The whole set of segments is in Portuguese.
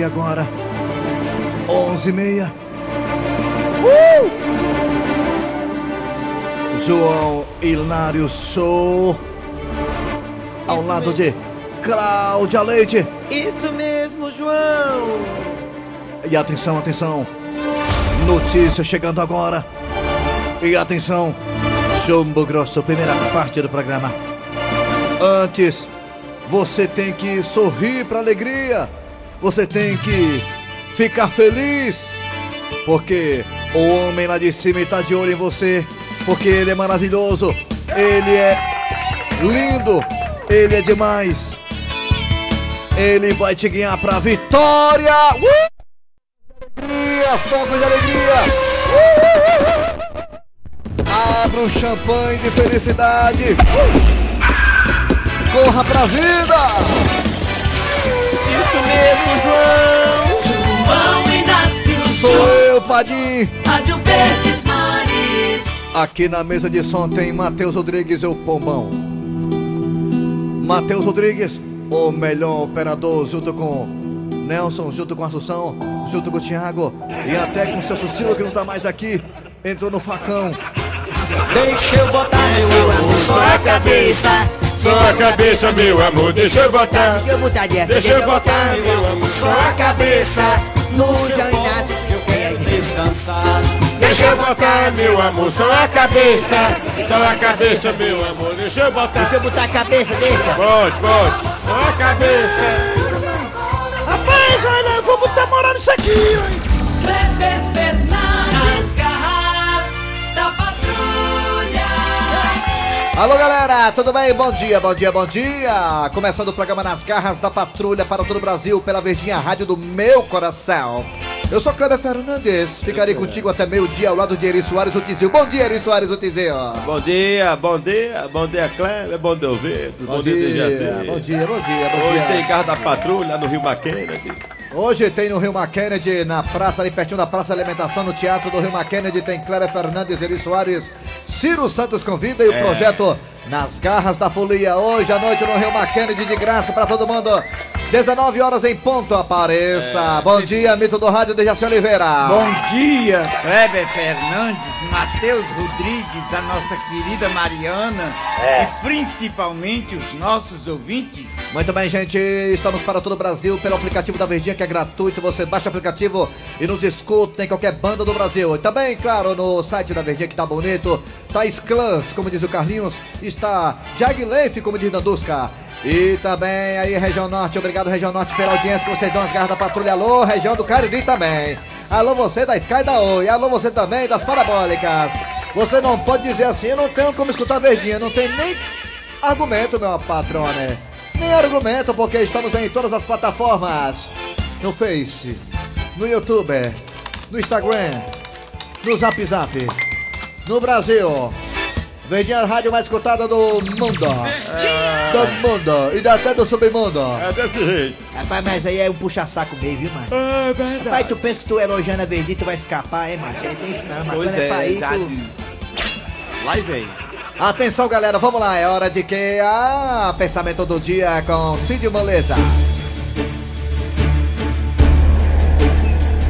meia agora. Onze e meia. Uh! João Hilário Show. Ao lado mesmo. de Cláudia Leite. Isso mesmo, João! E atenção, atenção. Notícia chegando agora. E atenção. Chumbo Grosso, primeira parte do programa. Antes, você tem que sorrir para alegria. Você tem que ficar feliz. Porque o homem lá de cima está de olho em você. Porque ele é maravilhoso. Ele é lindo. Ele é demais. Ele vai te guiar pra vitória. Uh! alegria, fogo de alegria. Uh, uh, uh. Abra o champanhe de felicidade. Corra pra vida. Isso mesmo, João! João Inácio Sou eu, Padim. Rádio Verdes Mares. Aqui na mesa de som tem Matheus Rodrigues e o Pombão. Matheus Rodrigues, o melhor operador, junto com Nelson, junto com Assunção, junto com o Thiago e até com o Celso Silva, que não tá mais aqui. Entrou no facão. Deixa eu botar meu amor Só a cabeça. Só a cabeça, meu amor, deixa eu botar. Deixa eu botar dessa, Deixa eu botar, meu amor, Só a cabeça no João Inácio. Eu quero descansar Deixa eu botar, meu amor, só a cabeça. Só a cabeça, meu amor, deixa eu botar. Deixa eu botar a cabeça, deixa. Pode, pode. Só a cabeça. Rapaz, olha, eu vou botar moral nisso aqui, Kleber Alô galera, tudo bem? Bom dia, bom dia, bom dia! Começando o programa Nas Garras da Patrulha para todo o Brasil pela Verdinha Rádio do meu coração. Eu sou Kleber Fernandes, ficarei contigo até meio-dia ao lado de Eri Soares o Tizil. Bom dia, Eri Soares o Tizil. Bom dia, bom dia, bom dia, Kleber, bom dia, ouvir. Bom, dia, Dejaci. bom dia, bom dia, bom Hoje dia. tem carro da patrulha no Rio Mackenzie. Hoje tem no Rio Kennedy, na praça, ali pertinho da Praça de Alimentação, no Teatro do Rio Kennedy, tem Kleber Fernandes, Eri Soares, Ciro Santos convida e o projeto Nas Garras da Folia. Hoje à noite no Rio Kennedy, de graça para todo mundo. 19 horas em ponto, apareça. Bom dia, mito do rádio, Dejaci Oliveira. Bom dia, Kleber Fernandes, Matheus Rodrigues, a nossa querida Mariana e principalmente os nossos ouvintes. Muito bem, gente. Estamos para todo o Brasil pelo aplicativo da Verdinha, que é gratuito. Você baixa o aplicativo e nos escuta em qualquer banda do Brasil. E também, claro, no site da Verdinha, que tá bonito. Thaís Clans, como diz o Carlinhos. Está Jag Leif, como diz Dandusca. E também aí, Região Norte. Obrigado, Região Norte, pela audiência que vocês dão as garras da patrulha. Alô, região do Cariri também. Alô, você da Sky da Oi. Alô, você também das Parabólicas. Você não pode dizer assim, eu não tenho como escutar Verdinha. Não tem nem argumento, meu patrone. Nem argumento, porque estamos em todas as plataformas. No Face, no YouTube, no Instagram, no Zap Zap, no Brasil. Verdinha é a rádio mais escutada do mundo. Do mundo. E até do submundo. É desse jeito. Rapaz, mas aí é um puxa-saco meio, viu, mano? É Rapaz, verdade. tu pensa que tu elogiando a verdinha, tu vai escapar, é, macho? Aí tem isso não, mas Pois quando é pra é, ir, já tu... Lá e vem. Atenção, galera, vamos lá. É hora de que? Ah, pensamento do dia com Cid Moleza.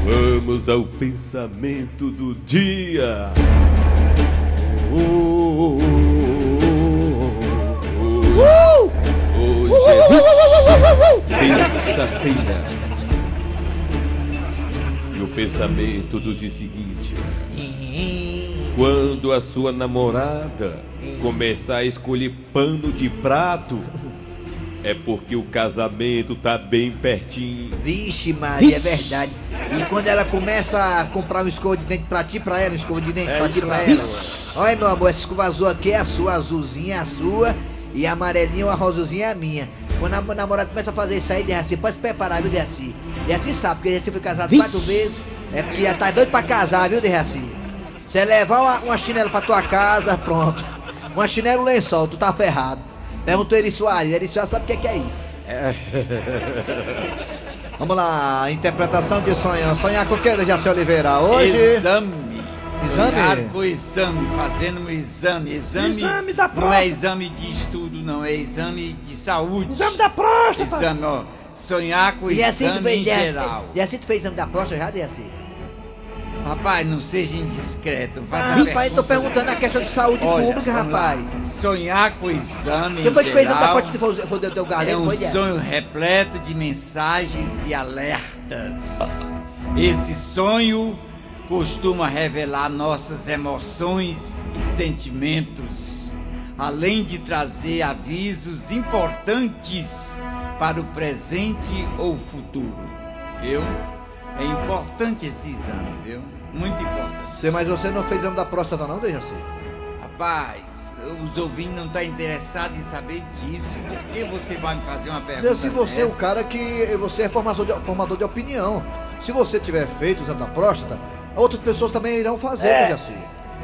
Vamos ao pensamento do dia. Terça-feira. E o pensamento do dia seguinte. Quando a sua namorada começar a escolher pano de prato, é porque o casamento tá bem pertinho. Vixe, Maria, é verdade. E quando ela começa a comprar um escova de dente pra ti e pra ela, um escova de dente É pra ti pra ela. Olha, meu amor, essa escova azul aqui é a sua, azulzinha é a sua, e a amarelinha ou a rosazinha é a minha. Quando a namorada começa a fazer isso aí, Derraci, pode se preparar, viu, Derraci? Derraci sabe, porque Derraci foi casado quatro vezes, é porque já tá doido pra casar, viu, Derraci? Você levar uma, uma chinela pra tua casa, pronto. Uma chinela e um lençol, tu tá ferrado. Perguntou Eri Soares, Eri Soares sabe o que é, é isso. Vamos lá, interpretação de sonho. Sonhar com o que, Jaci Oliveira? Hoje. Exame. Exame? Sonhar com exame, fazendo um exame. Exame, Exame da não é exame de estudo, não, é exame de saúde. Exame da próstata. Exame, ó. sonhar com o E assim exame fez, em geral. e assim tu fez exame da próstata já, Dejaci? Rapaz, não seja indiscreto. Ah, rapaz, tô pergunta- perguntando a questão de saúde Olha, pública, rapaz. Sonhar com o exame em que fez foi, foi o teu é galego, um Dejaci? sonho repleto de mensagens e alertas. Esse sonho costuma revelar nossas emoções e sentimentos, além de trazer avisos importantes para o presente ou futuro. Viu? É importante esse exame, viu? Muito importante. Mas você não fez exame da próstata não, Dejaci? Rapaz, os ouvintes não estão interessados em saber disso. Por que você vai me fazer uma pergunta? Dejaci, você é o dessa? cara que você é formador de, formador de opinião. Se você tiver feito o exame da próstata, outras pessoas também irão fazer, É. Dejaci.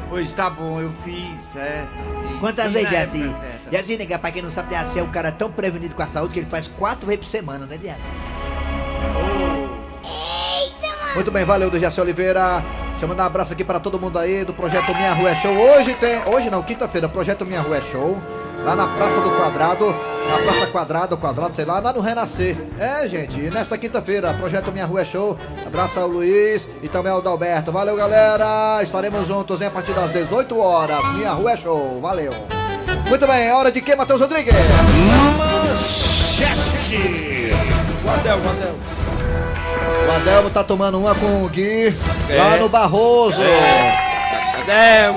Pois tá bom, eu fiz, certo. fiz. Quantas vezes, Dejaci? Dejaci, nega, pra quem não sabe, Dejaci é um cara tão prevenido com a saúde que ele faz quatro vezes por semana, né, Dejaci? Muito bem, valeu, Dejaci Oliveira. Chamando um abraço aqui para todo mundo aí do Projeto Minha Rua é Show. Hoje tem. Hoje não, quinta-feira, Projeto Minha Rua é Show. Lá na Praça do Quadrado. Na Praça Quadrado, Quadrado, sei lá, lá no Renascer. É, gente, nesta quinta-feira, Projeto Minha Rua é Show. Abraço ao Luiz e também ao Dalberto. Valeu, galera. Estaremos juntos hein, a partir das 18 horas. Minha Rua é Show. Valeu. Muito bem, é hora de quem, Matheus Rodrigues? O Adel. O Adelmo tá tomando uma com o Gui lá É. no Barroso. Adel.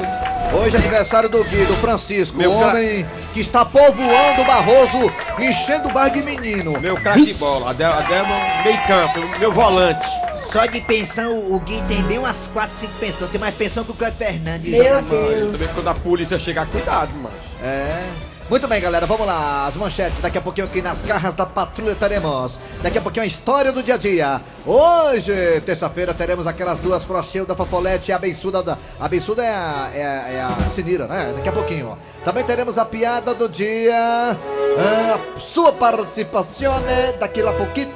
Hoje é aniversário do Gui, do Francisco, Meu o homem que está povoando o Barroso, enchendo o bar de menino. Meu craque de bola. Adel, Adel é meio campo, meu volante. Só de pensão, o Gui tem bem umas 4, 5 pensões. Tem mais pensão que o Cleber Fernandes. Meu Deus. Também quando a polícia chegar, cuidado, mano. É. Muito bem, galera, vamos lá. As manchetes, daqui a pouquinho aqui nas garras da patrulha teremos. Daqui a pouquinho a história do dia a dia. Hoje, terça-feira, teremos aquelas duas procheias da Fofolete e a Bençuda da. A Bençuda é a, é, a- é a Sinira, né? Daqui a pouquinho. Também teremos a piada do dia. A sua participação né, daqui a pouquinho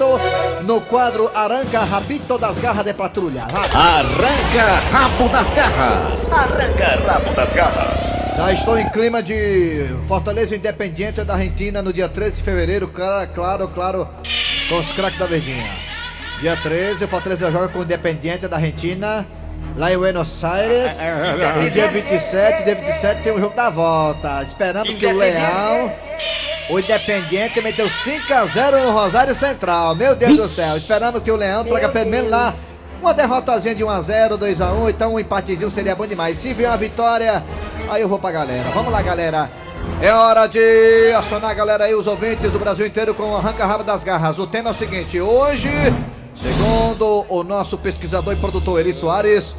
no quadro Arranca Rabito das Garras de Patrulha. Vai. Arranca rabo das garras. Arranca rabo das garras. Já estou em clima de Fortaleza Independiente da Argentina no dia 13 de fevereiro, cara, claro, claro, com os craques da Verdinha. Dia 13, o Fortaleza joga com o Independiente da Argentina, lá em Buenos Aires. E dia 27, dia 27 tem o jogo da volta. Esperamos que o Leão, o Independiente, meteu 5x0 no Rosário Central. Meu Deus do céu, esperamos que o Leão traga pelo menos lá uma derrotazinha de 1x0, 2x1, então um empatezinho seria bom demais. Se vier uma vitória, aí eu vou pra galera. Vamos lá, galera. É hora de acionar a galera aí, os ouvintes do Brasil inteiro com o Arranca Rabo das Garras. O tema é o seguinte: hoje, segundo o nosso pesquisador e produtor Eri Soares,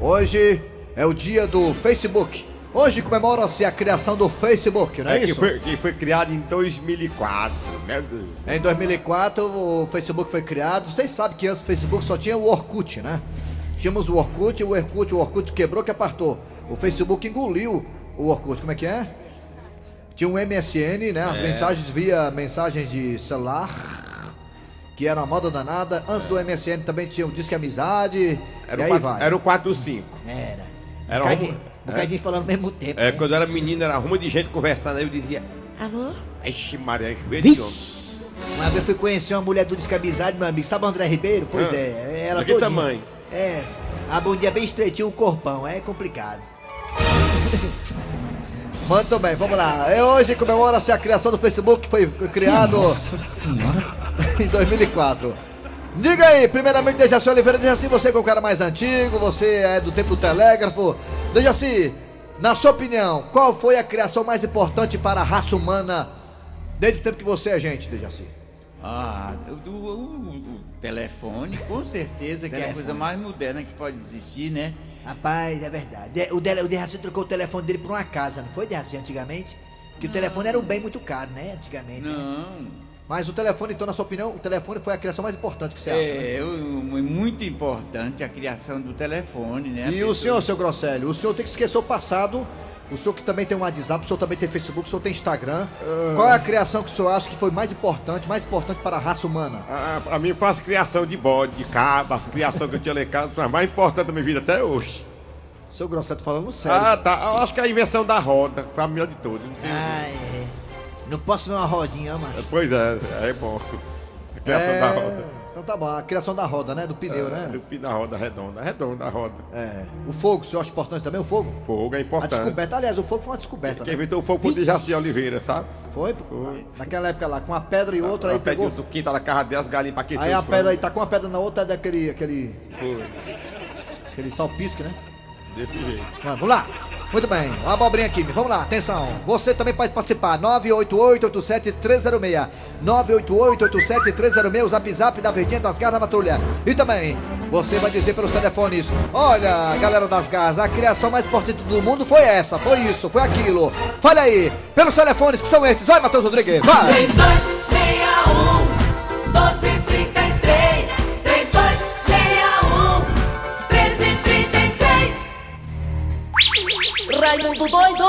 hoje é o dia do Facebook. Hoje comemora-se a criação do Facebook, não é, É, que, isso? foi, que foi criado em 2004, meu Deus. Em 2004 o Facebook foi criado. Vocês sabem que antes o Facebook só tinha o Orkut, né? Tínhamos o Orkut, o Orkut, o Orkut quebrou que apartou. O Facebook engoliu o Orkut, como é que é? Tinha um MSN, né? As É. mensagens via mensagens de celular, que era uma moda danada. Antes do MSN também tinha o Disque Amizade. Era, e o aí quatro- vai. era o 425. Era. Era bocadinho, uma- bocadinho falando ao mesmo tempo. É, né? quando eu era menino, era uma de gente conversando, aí eu dizia, Alô? Ixi, Maria, joelho Vixe. de homem. Uma vez eu fui conhecer uma mulher do Descabizado, meu amigo. Sabe o André Ribeiro? Pois Ah. é, ela que tamanho? É. A bundinha bem estreitinha, o corpão. É complicado. Muito bem, vamos lá. É hoje comemora-se a criação do Facebook, que foi criado Nossa senhora. em 2004. Diga aí, primeiramente, Dejaci Oliveira, Dejaci, você que é o cara mais antigo, você é do tempo do telégrafo. Dejaci, na sua opinião, qual foi a criação mais importante para a raça humana desde o tempo que você é gente, Dejaci? Ah, o, o- o- telefone, com certeza, que é a coisa mais moderna que pode existir, né? Rapaz, é verdade. De- O, Dele- o Derraci trocou o telefone dele por uma casa, não foi, Derraci, antigamente? Que o telefone era um bem muito caro, né? Antigamente. né? Não. Mas o telefone, então, na sua opinião, o telefone foi a criação mais importante que você acha? né? É, o- é muito importante a criação do telefone, né? E o senhor, seu Grosselio, o senhor tem que esquecer o passado. O senhor que também tem um WhatsApp, o senhor também tem Facebook, o senhor tem Instagram. Qual é a criação que o senhor acha que foi mais importante, mais importante para a raça humana? Ah, pra mim, as criação de bode, de cabra, as criação que eu tinha lá em casa, foi a mais importante da minha vida até hoje. Seu Grosselio, tô falando sério. Ah, tá. Eu acho que a invenção da roda foi a melhor de todas. não tem- Ah, é. Não posso ver uma rodinha, mano. Pois é, é bom. A criação da roda. Então tá bom, a criação da roda, né? Do pneu, É, né? Do da roda redonda. Redonda a roda. É. O fogo, o senhor acha importante também o fogo? Fogo é A importante. descoberta, aliás, o fogo foi uma descoberta. Quem Né? inventou o fogo foi o Jaci Oliveira, sabe? Foi? Foi. Naquela época lá, com uma pedra e outra aí Ela pediu pegou. do quintal da casa dele, as galinhas pra aquecer Aí a pedra aí tá com uma pedra na outra, é daquele. aquele. Foi. aquele salpisque, né? Desse jeito. Vamos lá. Muito bem, uma abobrinha aqui, vamos lá, atenção. Você também pode participar, 988-87306. 988-87306, o zap zap da Verdinha das Garras da Patrulha. E também, você vai dizer pelos telefones: Olha, galera das Garras, a criação mais importante do mundo foi essa, foi isso, foi aquilo. Fale aí, pelos telefones que são esses. Vai, Matheus Rodrigues, vai! 3261 Raimundo doido!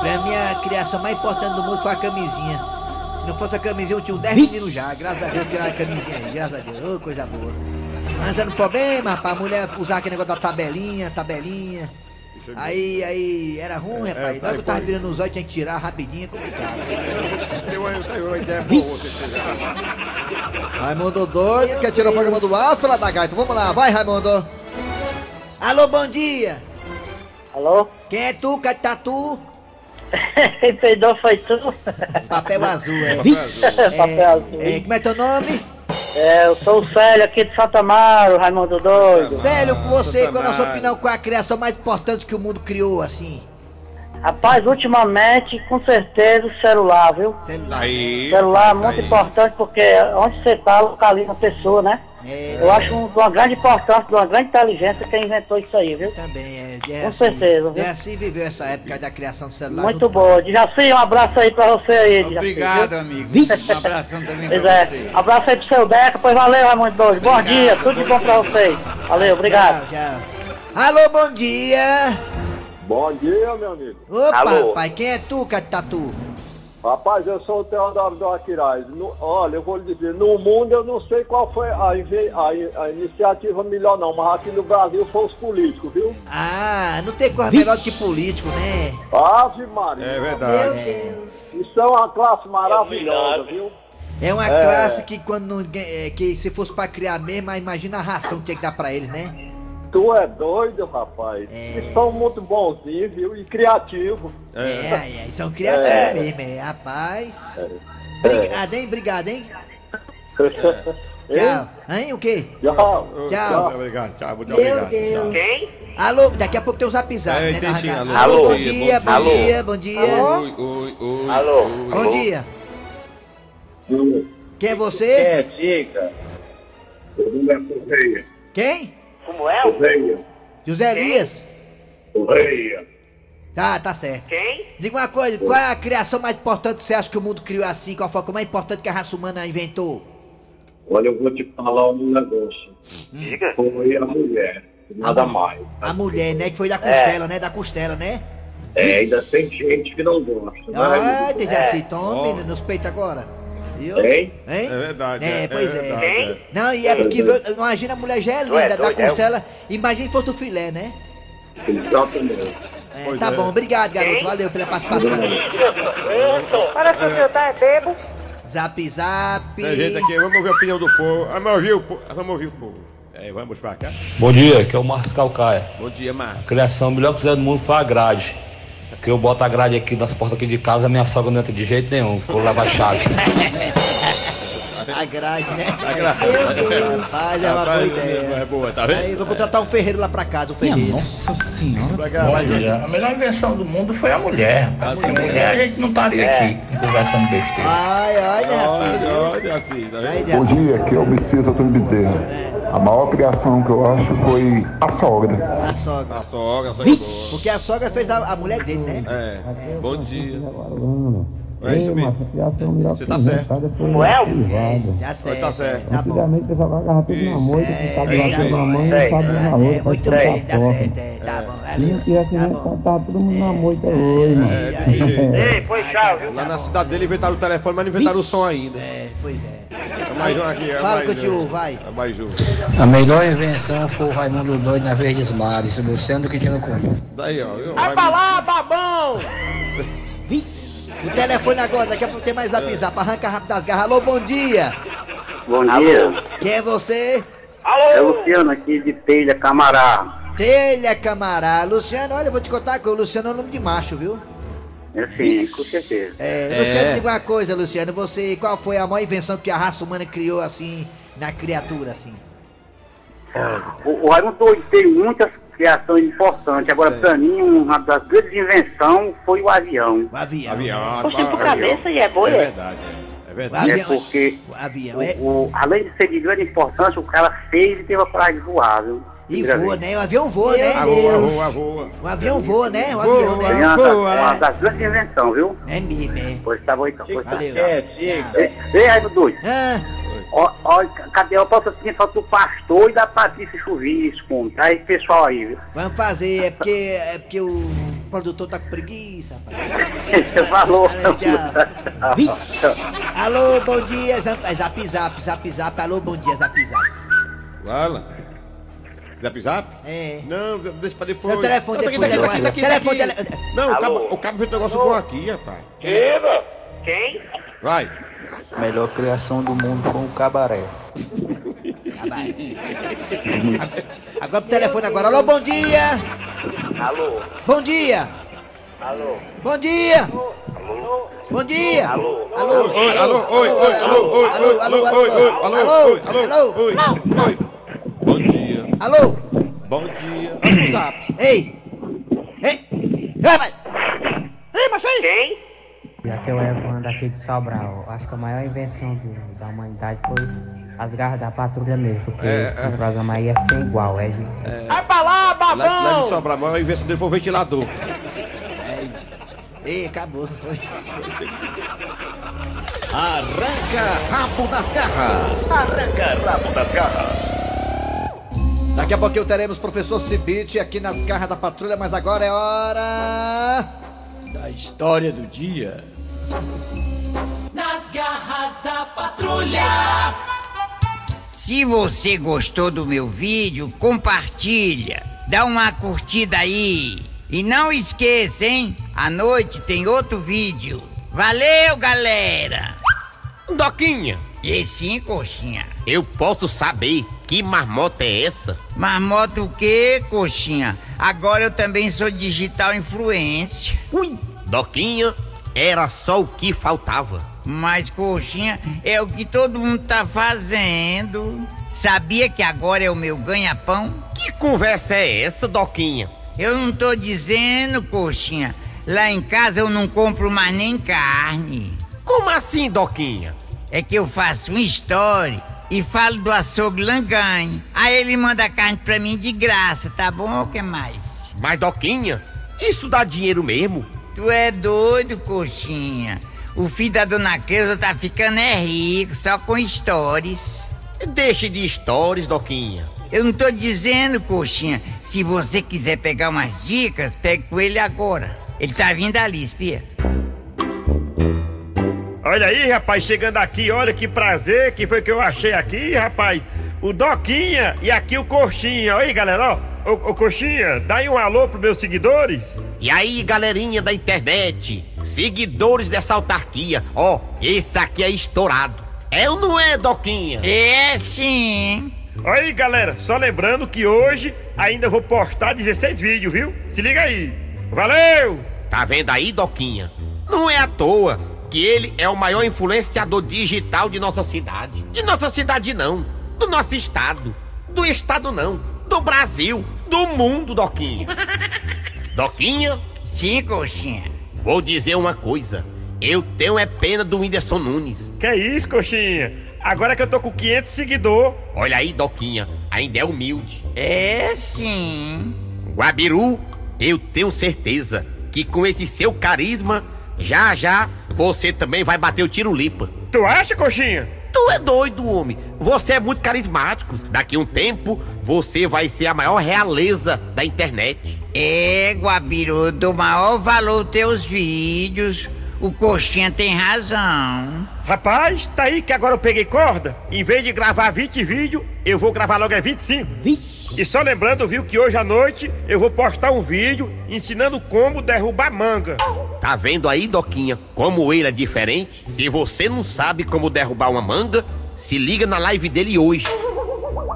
Pra mim, a criação mais importante do mundo foi a camisinha. Se não fosse a camisinha, eu tinha uns 10 meninos já. Graças a Deus, tiraram a camisinha aí. Graças a Deus. Ô, coisa boa. Mas era um problema, rapaz. A mulher usar aquele negócio da tabelinha, tabelinha. Aí, aí, era ruim, rapaz. é, Logo eu tava virando os olhos, tinha que tirar rapidinho, é complicado. Eu uma ideia boa, você. Raimundo doido, quer tirar o programa do ar, fala da gaita. Vamos lá, vai, Raimundo. Alô, bom dia. Alô? Quem é tu, Catatu? Quem peidou foi tu? Papel azul, é. Papel azul. É, como é teu nome? É, eu sou o Célio aqui de Santa Amaro, Raimundo Doido. Sério, com você, qual é a sua opinião? Qual é a criação mais importante que o mundo criou, assim? Rapaz, ultimamente, com certeza, o celular, viu? Celular. Aí. celular é muito aí. importante porque onde você tá, localiza a pessoa, né? É, Eu acho um- de uma grande importância, de uma grande inteligência quem inventou isso aí, viu? também é. é Com assim, certeza, viu? É assim viveu essa época da criação do celular. Muito boa. Jaci, um abraço aí pra você aí, Jaci, Obrigado, viu? amigo. Um abração também Pois pra é. você. Abraço aí pro seu Deca, pois valeu, Raimundo Doido. Bom dia, tudo de bom pra vocês. Valeu, obrigado. Tchau, tchau. Alô, bom dia. Bom dia, meu amigo. Opa, Alô. rapaz, quem é tu, Catatu? Rapaz, eu sou o Teodoro do Aquiraz. No- olha, eu vou lhe dizer, no mundo eu não sei qual foi a, a a iniciativa melhor não, mas aqui no Brasil foi os políticos, viu? Ah, não tem coisa melhor do que político, né? Ave Maria. É verdade. Isso é uma classe maravilhosa, viu? É uma É. classe que quando não, é, que se fosse pra criar mesmo, imagina a ração que tem que dar pra eles, né? Tu é doido, rapaz. É. Eles são muito bonzinhos, viu? E criativos. É, é, são criativos É. mesmo, é, rapaz. Obrigado, hein? Obrigado, hein? Tchau. Hein, o quê? Tchau. Tchau. Obrigado, tchau. Muito obrigado. Tchau. Alô, daqui a pouco tem um zap zap, É, né? entendi, na- alô. Alô, Alô. bom dia, bom Alô. dia, bom dia. Oi, oi, oi. Alô. oi. Bom dia. Quem é você? diga. É Correia. Quem? Como é? Correia. José Elias? Correia. Tá, tá certo. Quem? Diga uma coisa, qual é a criação mais importante que você acha que o mundo criou assim? Qual foi a coisa mais importante que a raça humana inventou? Olha, eu vou te falar um negócio. Diga. Foi a mulher. Nada A- mais. A mulher, né? Que foi da costela, né? Da costela, né? É, ainda tem gente que não gosta. Ah, né? Dejaci, tome nos peitos agora. Viu? Hein? Hein? É verdade. É, pois é. verdade, é. Não, e é porque, imagina a mulher já é linda, da doido, é? costela. Imagina se fosse o filé, né? Exatamente. É, tá é. bom, obrigado, garoto. Valeu pela participação. Parece que o senhor tá bebo. Zap zap. Tem gente aqui, vamos ouvir a opinião do povo. Vamos ouvir o povo. Vamos ouvir o povo. É, vamos pra cá. Bom dia, aqui é o Marcos Calcaia. Bom dia, Marcos. A criação melhor que fizeram do mundo foi a grade. Que eu boto a grade aqui nas portas aqui de casa, minha sogra não entra de jeito nenhum, vou levar a chave. A grade, né? Meu Deus. Rapaz, é uma boa ideia. É boa, tá vendo? Aí, vou contratar um ferreiro lá pra casa, um ferreiro. Nossa senhora. Vai. A melhor invenção do mundo foi a mulher. Sem mulher a gente não estaria aqui conversando besteira. Ai? Olha, olha assim, tá Aí, vendo? Bom dia, aqui é o Messias Antônio Bezerra. A maior criação que eu acho foi a sogra. A sogra. A sogra, a sogra é. Porque a sogra fez a, a mulher dele, né? É, bom dia. É isso mesmo. Você tá certo. Como é? Já certo. tá certo. Tá bom. o pessoal tudo na moita, É, ficava é, lá tá com a mãe é, e sabia na É, outra. muito bem, tá certo. É, tá bom, valeu. Tá bom. Tá todo mundo na moita hoje, mano. É. Ei, foi tchau, viu? Lá na cidade dele inventaram o telefone, mas não inventaram o som ainda. É, pois é. É mais um aqui. É Fala mais que um. ouvo, vai. É mais um. A melhor invenção foi o Raimundo Doido na Verdes Mares, Luciano que tinha no comum. Daí, ó. Vai pra lá, babão! O telefone agora, daqui a pouco tem mais zap zap. Arranca rápido das garras. Alô, bom dia. Bom dia. Quem é você? É o Luciano aqui de Telha, Camará. Telha Camará. Luciano, olha, eu vou te contar que o Luciano é um nome de macho, viu? É sim, com certeza. É, Luciano, diga uma coisa, Luciano. Você, qual foi a maior invenção que a raça humana criou, assim, na criatura, assim? O, o Raimundo tem muitas criações importantes. Agora, pra mim, uma das grandes invenções foi o avião. O avião. Avião. Poxa, por avião. cabeça e é boa, É é? verdade, é. É verdade. É porque, O avião o, é... o- além de ser de grande importância, o cara fez e teve a coragem de voar, viu? E voa, vez. né? O avião voa, né? A voa, a voa, a voa. O avião voa, né? O Voa, avião, Foi né? uma, das, Boa, uma é. das grandes invenções, viu? É mesmo, é. Pois tá bom então. Pois tá. Valeu. Ei, ei, Raimundo Doido. Ah, Ó, ó, cadê o patrocínio só do pastor e da Patrícia Chuvisco? Tá aí, pessoal aí, viu? vamos fazer, é porque, é porque o produtor tá com preguiça, rapaz. Falou. Alô, bom dia, zap zap, zap, zap, zap. Alô, bom dia, zap zap. Fala. Zap zap? É. Não, deixa pra depois. Meu telefone Não, tá aqui, depois, tá aqui, tá aqui, tá telefone, aqui. telefone. Não, o Alô? cabo, o cabo fez um negócio bom aqui, rapaz. Quem? Vai. Melhor criação do mundo foi um cabaré. Agora pro telefone agora. Alô, bom dia. Alô? Bom dia. Alô? Bom dia. Bom dia. Alô? Alô. Oi, alô, oi, oi, alô, oi, Alô, oi, alô, alô, oi, oi, alô, alô, alô, alô. oi, oi. Bom dia, Alô. bom dia. O zap. Ei. Ei. Ei, mas. Ei, mas aí. Quem? E aqui é o aqui de Sobral. Acho que a maior invenção do- da humanidade foi as garras da patrulha mesmo, porque É, esse é. programa aí ia ser igual, é, gente. Vai pra lá, babão! Lá, lá de Sobral, a invenção dele foi o ventilador. Ei, acabou. Foi. Arranca rabo das garras. Arranca rabo das garras. Daqui a pouquinho teremos professor Cibite aqui nas garras da patrulha, mas agora é hora. Da história do dia. Nas garras da patrulha. Se você gostou do meu vídeo, compartilha, dá uma curtida aí. E não esqueça, hein? À noite tem outro vídeo. Valeu, galera! Doquinha, E sim, coxinha. eu posso saber que marmota é essa? Marmota o quê, coxinha? Agora eu também sou digital influencer. Ui, Doquinha, era só o que faltava. Mas, coxinha, é o que todo mundo tá fazendo. Sabia que agora é o meu ganha-pão? Que conversa é essa, Doquinha? Eu não tô dizendo, coxinha. Lá em casa eu não compro mais nem carne. Como assim, Doquinha? É que eu faço um story e falo do açougue Langanhe. Aí ele manda a carne pra mim de graça, tá bom? O que mais? Mas, Doquinha, isso dá dinheiro mesmo? Tu é doido, coxinha. O filho da dona Creuza tá ficando é rico, só com stories. Deixe de stories, Doquinha. Eu não tô dizendo, coxinha. Se você quiser pegar umas dicas, pegue com ele agora. Ele tá vindo ali, espia. Olha aí, rapaz, chegando aqui, olha que prazer, que foi que eu achei aqui, rapaz. O Doquinha e aqui o Coxinha. Olha aí, galera, ó. Ô, ô Coxinha, dá aí um alô pros meus seguidores. E aí, galerinha da internet, seguidores dessa autarquia, ó, esse aqui é estourado. É ou não é, Doquinha? É sim. Olha aí, galera, só lembrando que hoje ainda vou postar 16 vídeos, viu? Se liga aí. Valeu! Tá vendo aí, Doquinha? Não é à toa que ele é o maior influenciador digital de nossa cidade. De nossa cidade não, do nosso estado. Do estado não, do Brasil, do mundo, Doquinha. Doquinha? Sim, coxinha. Vou dizer uma coisa. Eu tenho é pena do Whindersson Nunes. Que isso, Coxinha? Agora que eu tô com 500 seguidores. Olha aí, Doquinha, ainda é humilde. É sim. Guabiru, eu tenho certeza que com esse seu carisma, já já você também vai bater o tiro lipa. Tu acha, Coxinha? Tu é doido, homem. Você é muito carismático. Daqui um tempo, você vai ser a maior realeza da internet. É, Guabiru, dou maior valor teus vídeos. O coxinha tem razão. Rapaz, tá aí que agora eu peguei corda. Em vez de gravar 20 vídeos, eu vou gravar logo é 25. E só lembrando, viu, que hoje à noite eu vou postar um vídeo ensinando como derrubar manga. Tá vendo aí, Doquinha, como ele é diferente? Se você não sabe como derrubar uma manga, se liga na live dele hoje.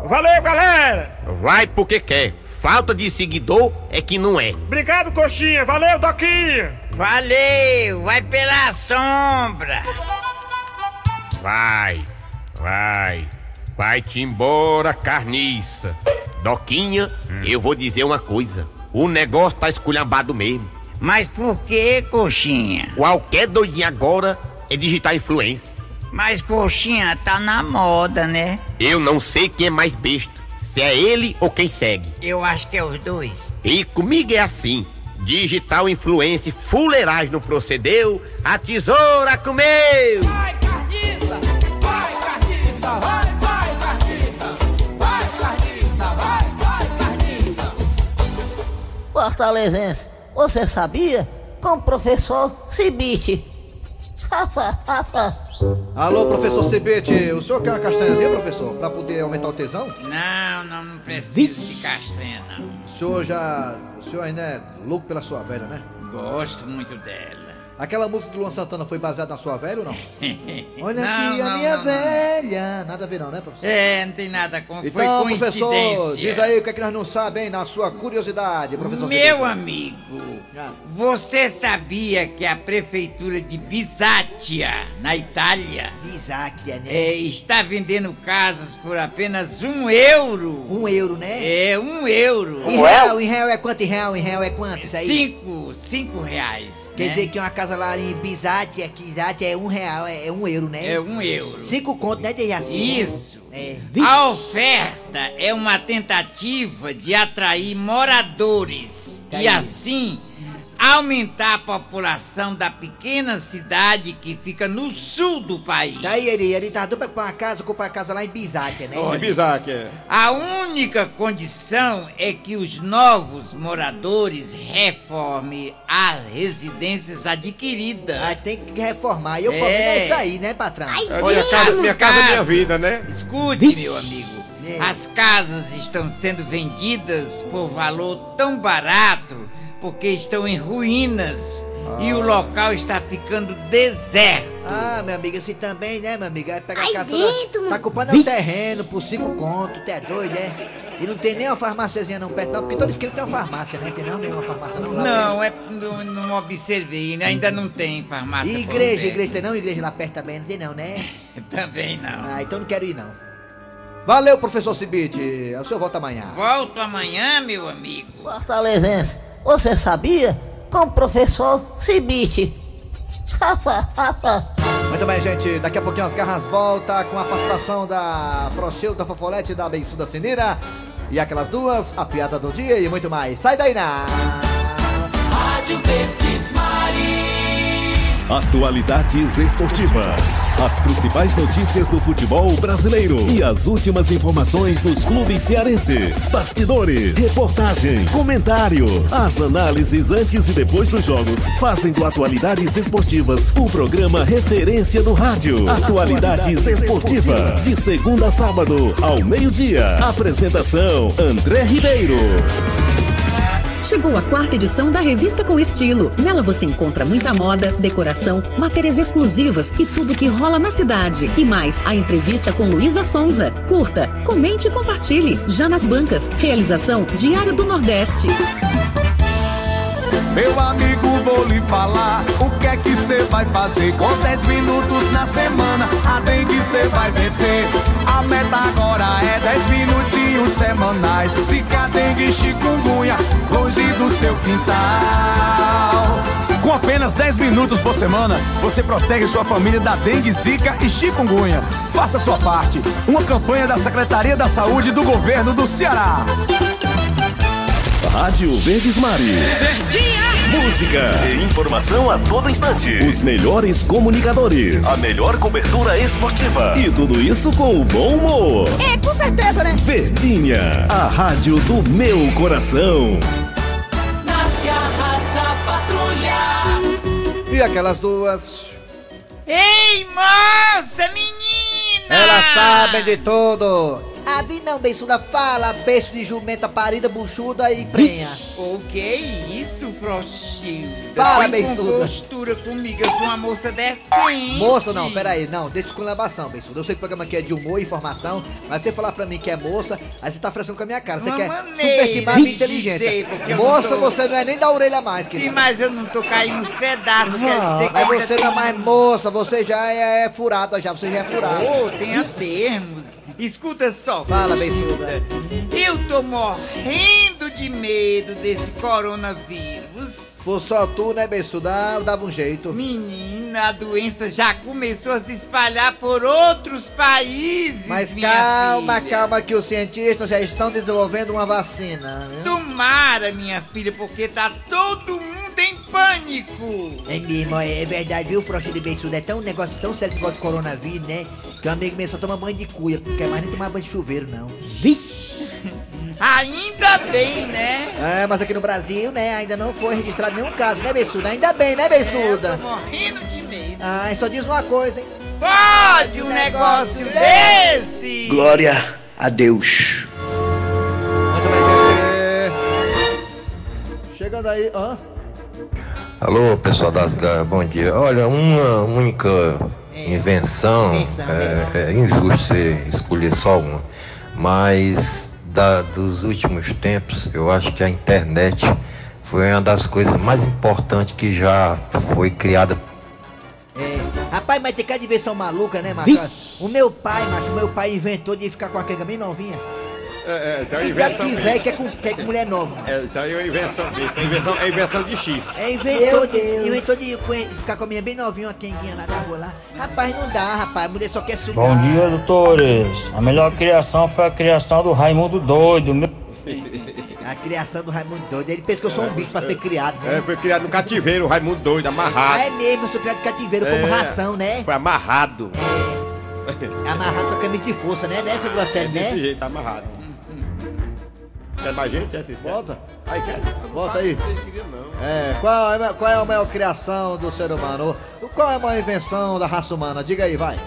Valeu, galera! Vai porque quer. Falta de seguidor é que não é. Obrigado, coxinha. Valeu, Doquinha. Valeu, vai pela sombra. Vai, vai. Vai-te embora, carniça. Doquinha, eu vou dizer uma coisa. O negócio tá esculhambado mesmo. Mas por que, coxinha? Qualquer doidinho agora é digital influência. Mas coxinha tá na moda, né? Eu não sei quem é mais besta. Se é ele ou quem segue. Eu acho que é os dois. E comigo é assim. Digital influência, fuleiragem não procedeu, a tesoura comeu! Vai, Fortalezense, você sabia? Com o professor Cibite. Alô, professor Cibete, o senhor quer uma castanhazinha, professor? Pra poder aumentar o tesão? Não, não, não preciso de castanha, não. O senhor já. O senhor ainda é louco pela sua velha, né? Gosto muito dela. Aquela música do Luan Santana foi baseada na sua velha ou não? Olha Não, aqui a não, minha não, não. velha. Nada a ver, não, né, professor? É, não tem nada com. foi Então, coincidência. professor, diz aí o que é que nós não sabemos, na sua curiosidade, professor. Meu amigo, você sabia que a prefeitura de Bisátia, na Itália, Bisátia, né? é, está vendendo casas por apenas um euro? Um euro, né? É, um euro. Em real, em real é quanto? Em real, em real é quanto isso aí? Cinco, cinco reais. Quer né? dizer que uma casa lá em Bizate, aqui Bizate é um real, é, é um euro, né? É um euro. Cinco conto, né, Dejaci? Isso. É. A oferta é uma tentativa de atrair moradores Tá e aí. assim aumentar a população da pequena cidade que fica no sul do país. Daí ele, ele tá dupla com a casa, comprar a casa lá em Bizate, né? Olha. Bizac, é. A única condição é que os novos moradores reformem as residências adquiridas. Ah, tem que reformar. E o É. problema é isso aí, né, patrão? Olha, casa, minha casa, minha vida, né? Escute, meu amigo. É. As casas estão sendo vendidas por valor tão barato porque estão em ruínas e o local está ficando deserto. Ah, meu amigo, assim também, né, meu amigo? Vai pegar Ai, a toda... Tá culpando o terreno por cinco conto, tu é doido, é? E não tem nem uma farmáciazinha não perto, não, porque toda esquina tem uma farmácia, né? Tem não nenhuma farmácia não lá Não, é não, não observei, né? ainda não tem farmácia. E igreja, perto. igreja tem não? Igreja lá perto também, não tem não, né? Também não. Ah, então não quero ir não. Valeu, professor Cibite. O senhor volta amanhã. Volto amanhã, meu amigo. Fortalezense, você sabia? Com o professor Cibite. Muito bem, gente. Daqui a pouquinho as garras volta com a participação da Frochilda Fofolete da Bensuda Sinira. E aquelas duas, a piada do dia e muito mais. Sai daí, na. Rádio Verdes Maris. Atualidades esportivas. As principais notícias do futebol brasileiro e as últimas informações dos clubes cearenses. Bastidores, reportagem, comentário. As análises antes e depois dos jogos fazem do Atualidades Esportivas o programa referência do rádio. Atualidades Esportivas. De segunda a sábado, ao meio-dia. Apresentação: André Ribeiro. Chegou a quarta edição da Revista com Estilo. Nela você encontra muita moda, decoração, matérias exclusivas e tudo que rola na cidade. E mais, a entrevista com Luísa Sonza. Curta, comente e compartilhe. Já nas bancas. Realização Diário do Nordeste. Meu amigo, vou lhe falar o que é que você vai fazer com 10 minutos na semana. A dengue você vai vencer. A meta agora é 10 minutinhos semanais. Zika, dengue chikungunya, longe do seu quintal. Com apenas 10 minutos por semana, você protege sua família da dengue, zika e chikungunya. Faça sua parte. Uma campanha da Secretaria da Saúde do Governo do Ceará. Rádio Verdes Mares. Certinha! Música e informação a todo instante. Os melhores comunicadores. A melhor cobertura esportiva. E tudo isso com o bom humor. É, com certeza, né? Verdinha, a rádio do meu coração. Nas garras da patrulha. E aquelas duas. Ei, moça, menina! Elas sabem de tudo. Vi não, beiçuda. Fala, beiço de jumenta parida, buchuda e prenha. O que é isso, Frouxilda? Fala, beiçuda. compostura comigo, eu sou uma moça decente. Moça, não, peraí, não, deixa esculambação, Beiçuda. Eu sei que o programa aqui é de humor e informação, mas você falar pra mim que é moça, aí você tá frescando com a minha cara. Você Uma quer subestimar a minha inteligência. moça, tô- você não é nem da orelha mais, Sim, querida. mas eu não tô caindo nos pedaços, quer dizer que Mas você tem- não é mais moça, você já é, é furada, já, você já é furada. Oh, tenha termos. Escuta só, Fala, Frouxilda. Eu tô morrendo de medo desse coronavírus. Fosse só tu, né, Beiçuda? Eu dava um jeito. Menina, a doença já começou a se espalhar por outros países. Mas calma, filha. calma que os cientistas já estão desenvolvendo uma vacina. viu? Tomara, minha filha, porque tá todo mundo em pânico. É mesmo, é verdade, viu, Frouxa de Beiçuda? É tão um negócio tão sério negócio de coronavírus, né? Que um amigo meu só toma banho de cuia, não quer mais nem tomar banho de chuveiro, não. Ainda bem, né? É, mas aqui no Brasil, né, ainda não foi registrado nenhum caso, né, Beiçuda? Ainda bem, né, Beiçuda? Tô morrendo de medo. Ah, só diz uma coisa, hein? Pode um negócio desse? Glória a Deus. Chegando aí, hã? Alô, pessoal das garras, bom dia. Olha, uma única invenção, é, é injusto você escolher só uma, mas da- dos últimos tempos, eu acho que a internet foi uma das coisas mais importantes que já foi criada Rapaz, mas tem cada invenção maluca, né, macho? O meu pai, macho, o meu pai inventou de ficar com a quenga bem novinha. É, é, tem uma invenção. que velho quer com, quer com mulher nova. É, isso aí é uma invenção. É invenção, é invenção de chifre. É, inventou de, inventou de ficar com a minha bem novinha, uma quenguinha lá da rua lá. Rapaz, não dá, rapaz, a mulher só quer subir. Bom dia, doutores. A melhor criação foi a criação do Raimundo Doido. Meu... A criação do Raimundo Doido, ele pensa que eu sou um bicho pra ser criado, né? É, foi criado no cativeiro, o Raimundo doido, Ah, amarrado. é mesmo, eu sou criado de cativeiro como É, ração, né? Foi amarrado. É amarrado com a camisa de força, né? Nessa grosseira, Desse né? jeito, amarrado. Quer mais gente? Quer assistir? Volta. Aí, quer? Volta aí. Não queria não. É, qual, é, qual é a maior criação do ser humano? O- Qual é a maior invenção da raça humana? Diga aí, vai.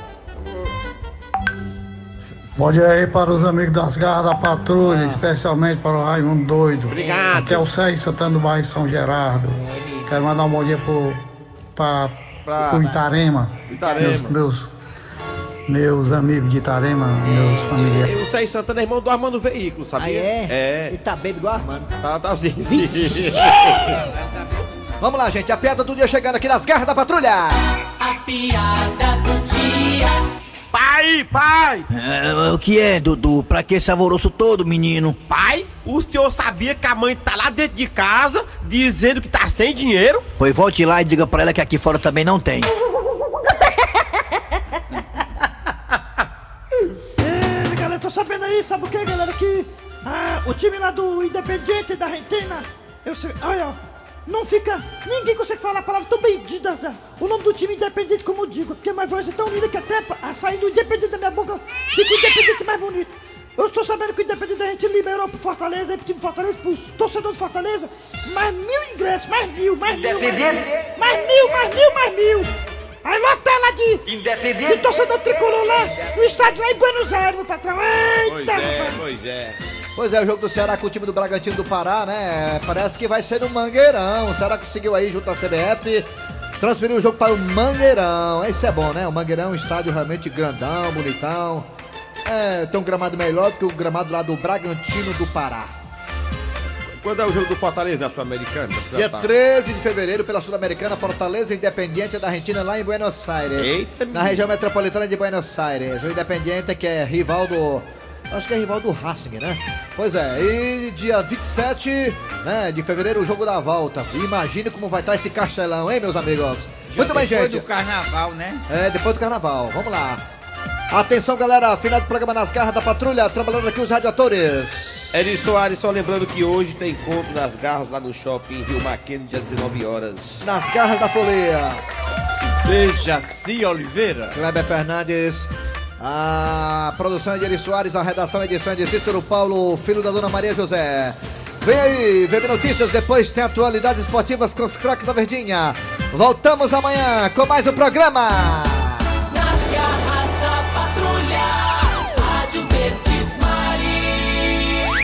Bom dia aí para os amigos das garras da patrulha, especialmente para o Raimundo Doido. Obrigado. Aqui é o Sérgio Santana do bairro São Gerardo. Quero mandar um bom dia pra, Pra- pro Itarema. Itarema. Meus, meus, meus amigos de Itarema, meus familiares. O Sérgio Santana é irmão do Armando Veículo, sabia? Ah, é? É. Ele tá bêbado igual Armando. Tá, tá assim. Vamos lá, gente. A piada do dia chegando aqui nas garras da patrulha. A piada do dia. Pai, pai! É, o que é, Dudu? Pra que esse alvoroço todo, menino? Pai, o senhor sabia que a mãe tá lá dentro de casa dizendo que tá sem dinheiro? Pois volte lá e diga pra ela que aqui fora também não tem. O time lá do Independiente da Argentina, eu sei, olha, não fica, ninguém consegue falar a palavra tão bem dita, né? o nome do time Independente como eu digo, porque a minha voz é tão linda que até a sair do Independente da minha boca fica o Independente mais bonito. Eu estou sabendo que o Independente da gente liberou pro Fortaleza, aí pro time Fortaleza, pros torcedores do Fortaleza, mais mil ingressos, mais mil, mais mil, mais mil, mais mil, mais mil, mais mil. Aí lota lá de, de torcedor tricolor lá, no estádio lá em Buenos Aires, meu patrão. Eita, rapaz. pois é. Pois é, o jogo do Ceará com o time do Bragantino do Pará, né? Parece que vai ser no Mangueirão. O Ceará conseguiu aí, junto à CBF, transferir o jogo para o Mangueirão. Isso é bom, né? O Mangueirão é um estádio realmente grandão, bonitão. É, tem um gramado melhor do que o gramado lá do Bragantino do Pará. Quando é o jogo do Fortaleza na Sul-Americana? Dia 13 de fevereiro, pela Sul-Americana, Fortaleza Independiente da Argentina, lá em Buenos Aires. Eita, Na região metropolitana de Buenos Aires. O Independiente, que é rival do. Acho que é rival do Racing, né? Pois é, e dia 27 né, de fevereiro, o jogo da volta. Imagine como vai estar esse castelão, hein, meus amigos? Muito bem, Depois gente. do carnaval, né? É, depois do carnaval. Vamos lá. Atenção, galera. Final do programa Nas Garras da Patrulha. Trabalhando aqui os radioatores. Eri Soares, só lembrando que hoje tem encontro nas garras lá no shopping Rio Maqueno, dia 19 horas. Nas Garras da Folia. Dejaci Oliveira. Kleber Fernandes. A produção é de Eri Soares, a redação edição é de Cícero Paulo, filho da dona Maria José. Vem aí, VB Notícias, depois tem atualidades esportivas com os craques da Verdinha. Voltamos amanhã com mais um programa.